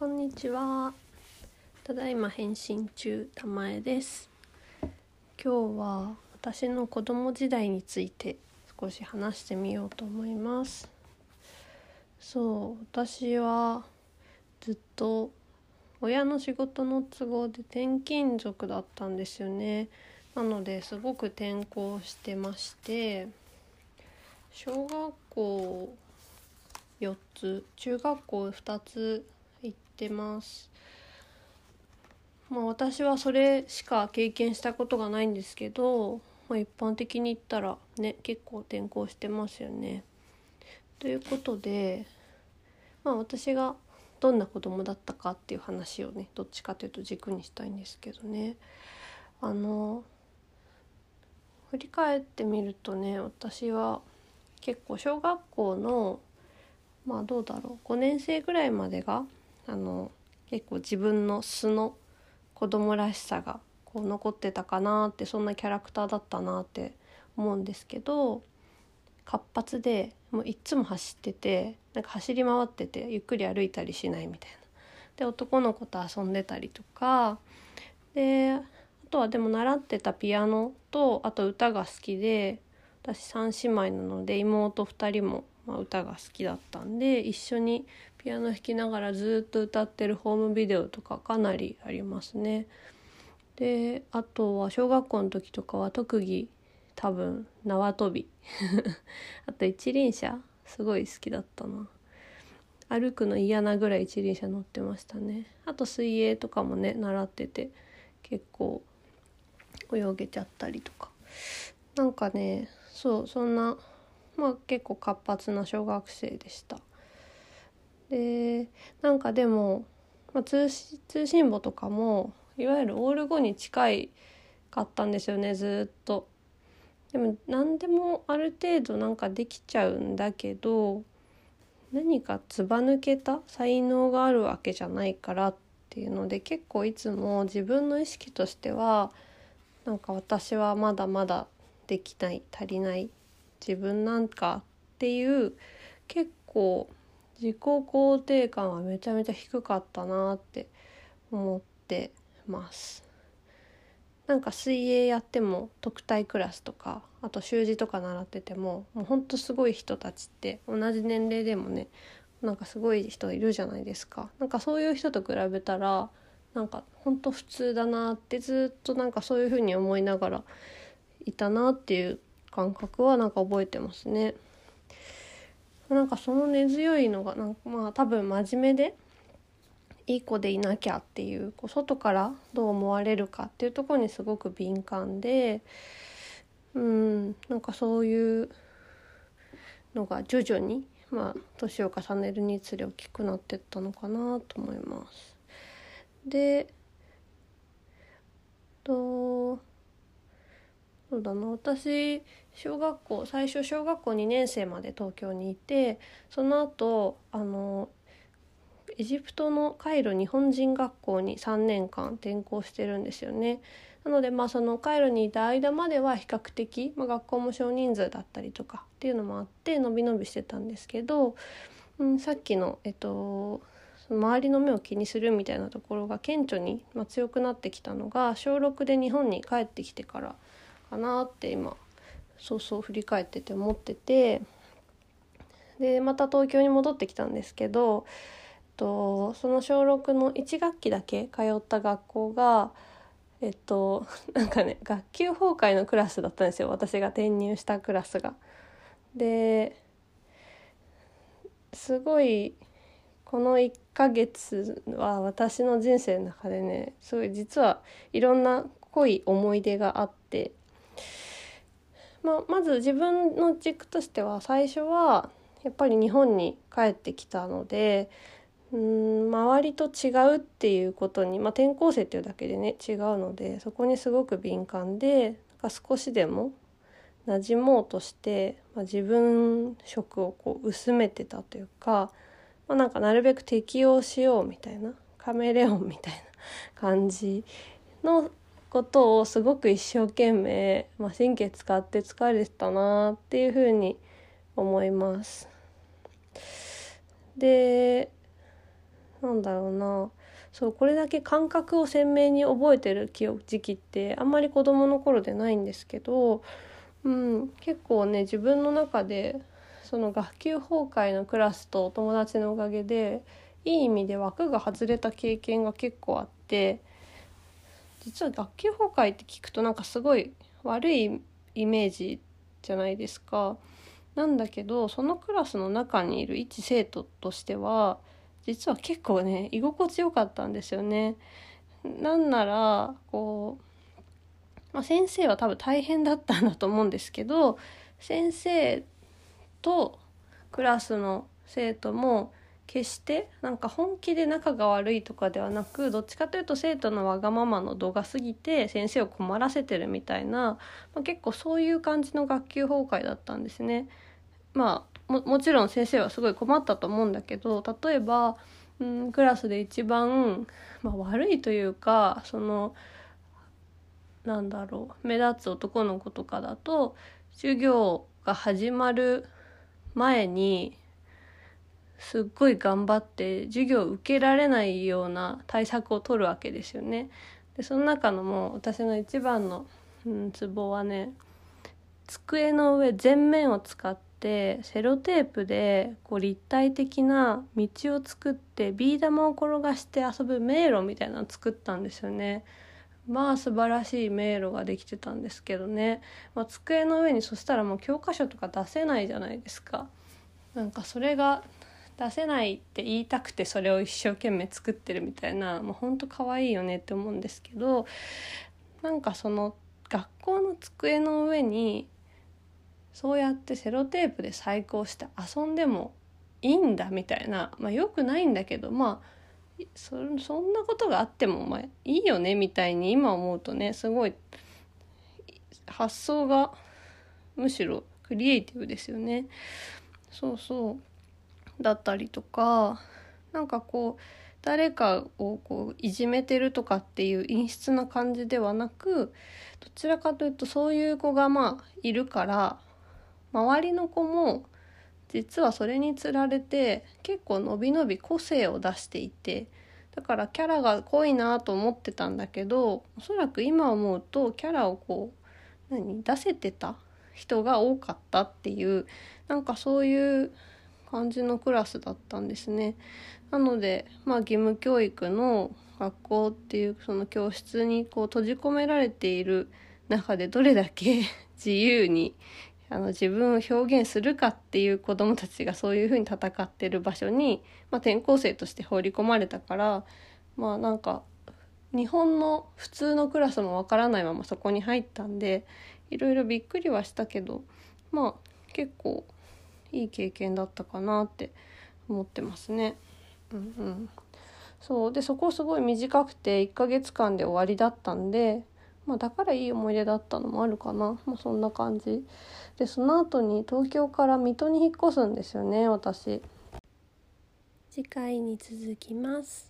こんにちは。ただいま返信中、たまえです。今日は私の子供時代について少し話してみようと思います。そう、私はずっと親の仕事の都合で転勤族だったんですよね。なのですごく転校してまして、小学校4つ中学校2つ行ってますまあ私はそれしか経験したことがないんですけど、まあ、一般的に言ったらね結構転校してますよね。ということでまあ私がどんな子供だったかっていう話をねどっちかというと軸にしたいんですけどねあの振り返ってみるとね私は結構小学校のまあどうだろう5年生ぐらいまでがあの結構自分の素の子供らしさがこう残ってたかなってそんなキャラクターだったなって思うんですけど活発でもういっつも走っててなんか走り回っててゆっくり歩いたりしないみたいな。で男の子と遊んでたりとかであとはでも習ってたピアノとあと歌が好きで私3姉妹なので妹2人もま、歌が好きだったんで一緒にピアノ弾きながらずっと歌ってるホームビデオとかかなりありますね。であとは小学校の時とかは特技多分縄跳び あと一輪車すごい好きだったな歩くの嫌なぐらい一輪車乗ってましたねあと水泳とかもね習ってて結構泳げちゃったりとかなんかねそうそんなまあ結構活発な小学生でした。でなんかでも、まあ、通信簿とかもいわゆるオール5に近いかったんですよねずっと。でも何でもある程度なんかできちゃうんだけど何かずば抜けた才能があるわけじゃないからっていうので結構いつも自分の意識としてはなんか私はまだまだできない足りない自分なんかっていう結構自己肯定感はめちゃめちゃ低かったなって思ってます。なんか水泳やっても特待クラスとかあと習字とか習っててももうほんとすごい人たちって同じ年齢でもねなんかすごい人いるじゃないですか。なんかそういう人と比べたらなんかほんと普通だなってずっとなんかそういうふうに思いながらいたなっていう感覚はなんか覚えてますね。なんかその根強いのがなんかまあ多分真面目でいい子でいなきゃっていうこう外からどう思われるかっていうところにすごく敏感でうんなんかそういうのが徐々にまあ年を重ねるにつれ大きくなってったのかなと思います。でとそうだな私小学校最初小学校2年生まで東京にいてその後あのエジプトのカイロ日本人学校に3年間転校してるんですよね。なのでまあそのカイロにいた間までは比較的、まあ、学校も少人数だったりとかっていうのもあってのびのびしてたんですけど、うん、さっきのえっとその周りの目を気にするみたいなところが顕著に、まあ、強くなってきたのが小6で日本に帰ってきてからかなって今そうそう振り返ってて思っててでまた東京に戻ってきたんですけどとその小6の1学期だけ通った学校がえっと なんかね学級崩壊のクラスだったんですよ私が転入したクラスが。ですごいこの1ヶ月は私の人生の中でねすごい実はいろんな濃い思い出があってまあ、まず自分の軸としては最初はやっぱり日本に帰ってきたのでうん周りと違うっていうことに、まあ、転校生っていうだけでね違うのでそこにすごく敏感でなんか少しでも馴染もうとして、まあ、自分色をこう薄めてたというか、まあ、なんかなるべく適応しようみたいなカメレオンみたいな感じのことをすごく一生懸命、まあ、神経使って疲れてたなっていうふうに思います。でなんだろうなそうこれだけ感覚を鮮明に覚えてる時期ってあんまり子どもの頃でないんですけど、うん、結構ね自分の中でその学級崩壊のクラスとお友達のおかげでいい意味で枠が外れた経験が結構あって実は学級崩壊って聞くとなんかすごい悪いイメージじゃないですか。なんだけどそのクラスの中にいる一生徒としては実は結構ね居心地よかったんですよね。なんならこう、まあ、先生は多分大変だったんだと思うんですけど先生とクラスの生徒も決してなんか本気で仲が悪いとかではなくどっちかというと生徒のわがままの度が過ぎて先生を困らせてるみたいな、まあ、結構そういう感じの学級崩壊だったんですね。まあもちろん先生はすごい困ったと思うんだけど例えば、うん、クラスで一番、まあ、悪いというかそのなんだろう目立つ男の子とかだと授業が始まる前にすっごい頑張って授業を受けられないような対策を取るわけですよね。でその中のもう私の一番の、うん、ツボはね机の上全面を使ってセロテープでこう立体的な道を作ってビー玉を転がして遊ぶ迷路みたいなのを作ったんですよね。まあ素晴らしい迷路ができてたんですけどね、まあ、机の上にそしたらもう教科書とか出せないじゃないですか。なんかそれが出せないって言いたくてそれを一生懸命作ってるみたいなもうほんと可愛いよねって思うんですけどなんかその学校の机の上にそうやってセロテープで細工して遊んでもいいんだみたいなまあよくないんだけどまあそそんなことがあってもまあいいよねみたいに今思うとねすごい発想がむしろクリエイティブですよね。そうそうだったりとかなんかこう誰かをこういじめてるとかっていう陰湿な感じではなくどちらかというとそういう子がまあいるから周りの子も実はそれにつられて結構のびのび個性を出していてだからキャラが濃いなと思ってたんだけどおそらく今思うとキャラをこう何出せてた人が多かったっていうなんかそういう感じのクラスだったんですね。なので、まあ、義務教育の学校っていうその教室にこう閉じ込められている中でどれだけ 自由にあの自分を表現するかっていう子どもたちがそういうふうに戦ってる場所に、まあ、転校生として放り込まれたからまあなんか日本の普通のクラスもわからないままそこに入ったんでいろいろびっくりはしたけどまあ結構いい経験だったかなって思ってますね。うんうん、そう。でそこすごい短くて1ヶ月間で終わりだったんで、まあ、だからいい思い出だったのもあるかな、まあ、そんな感じ。でその後に東京から水戸に引っ越すんですよね私。次回に続きます。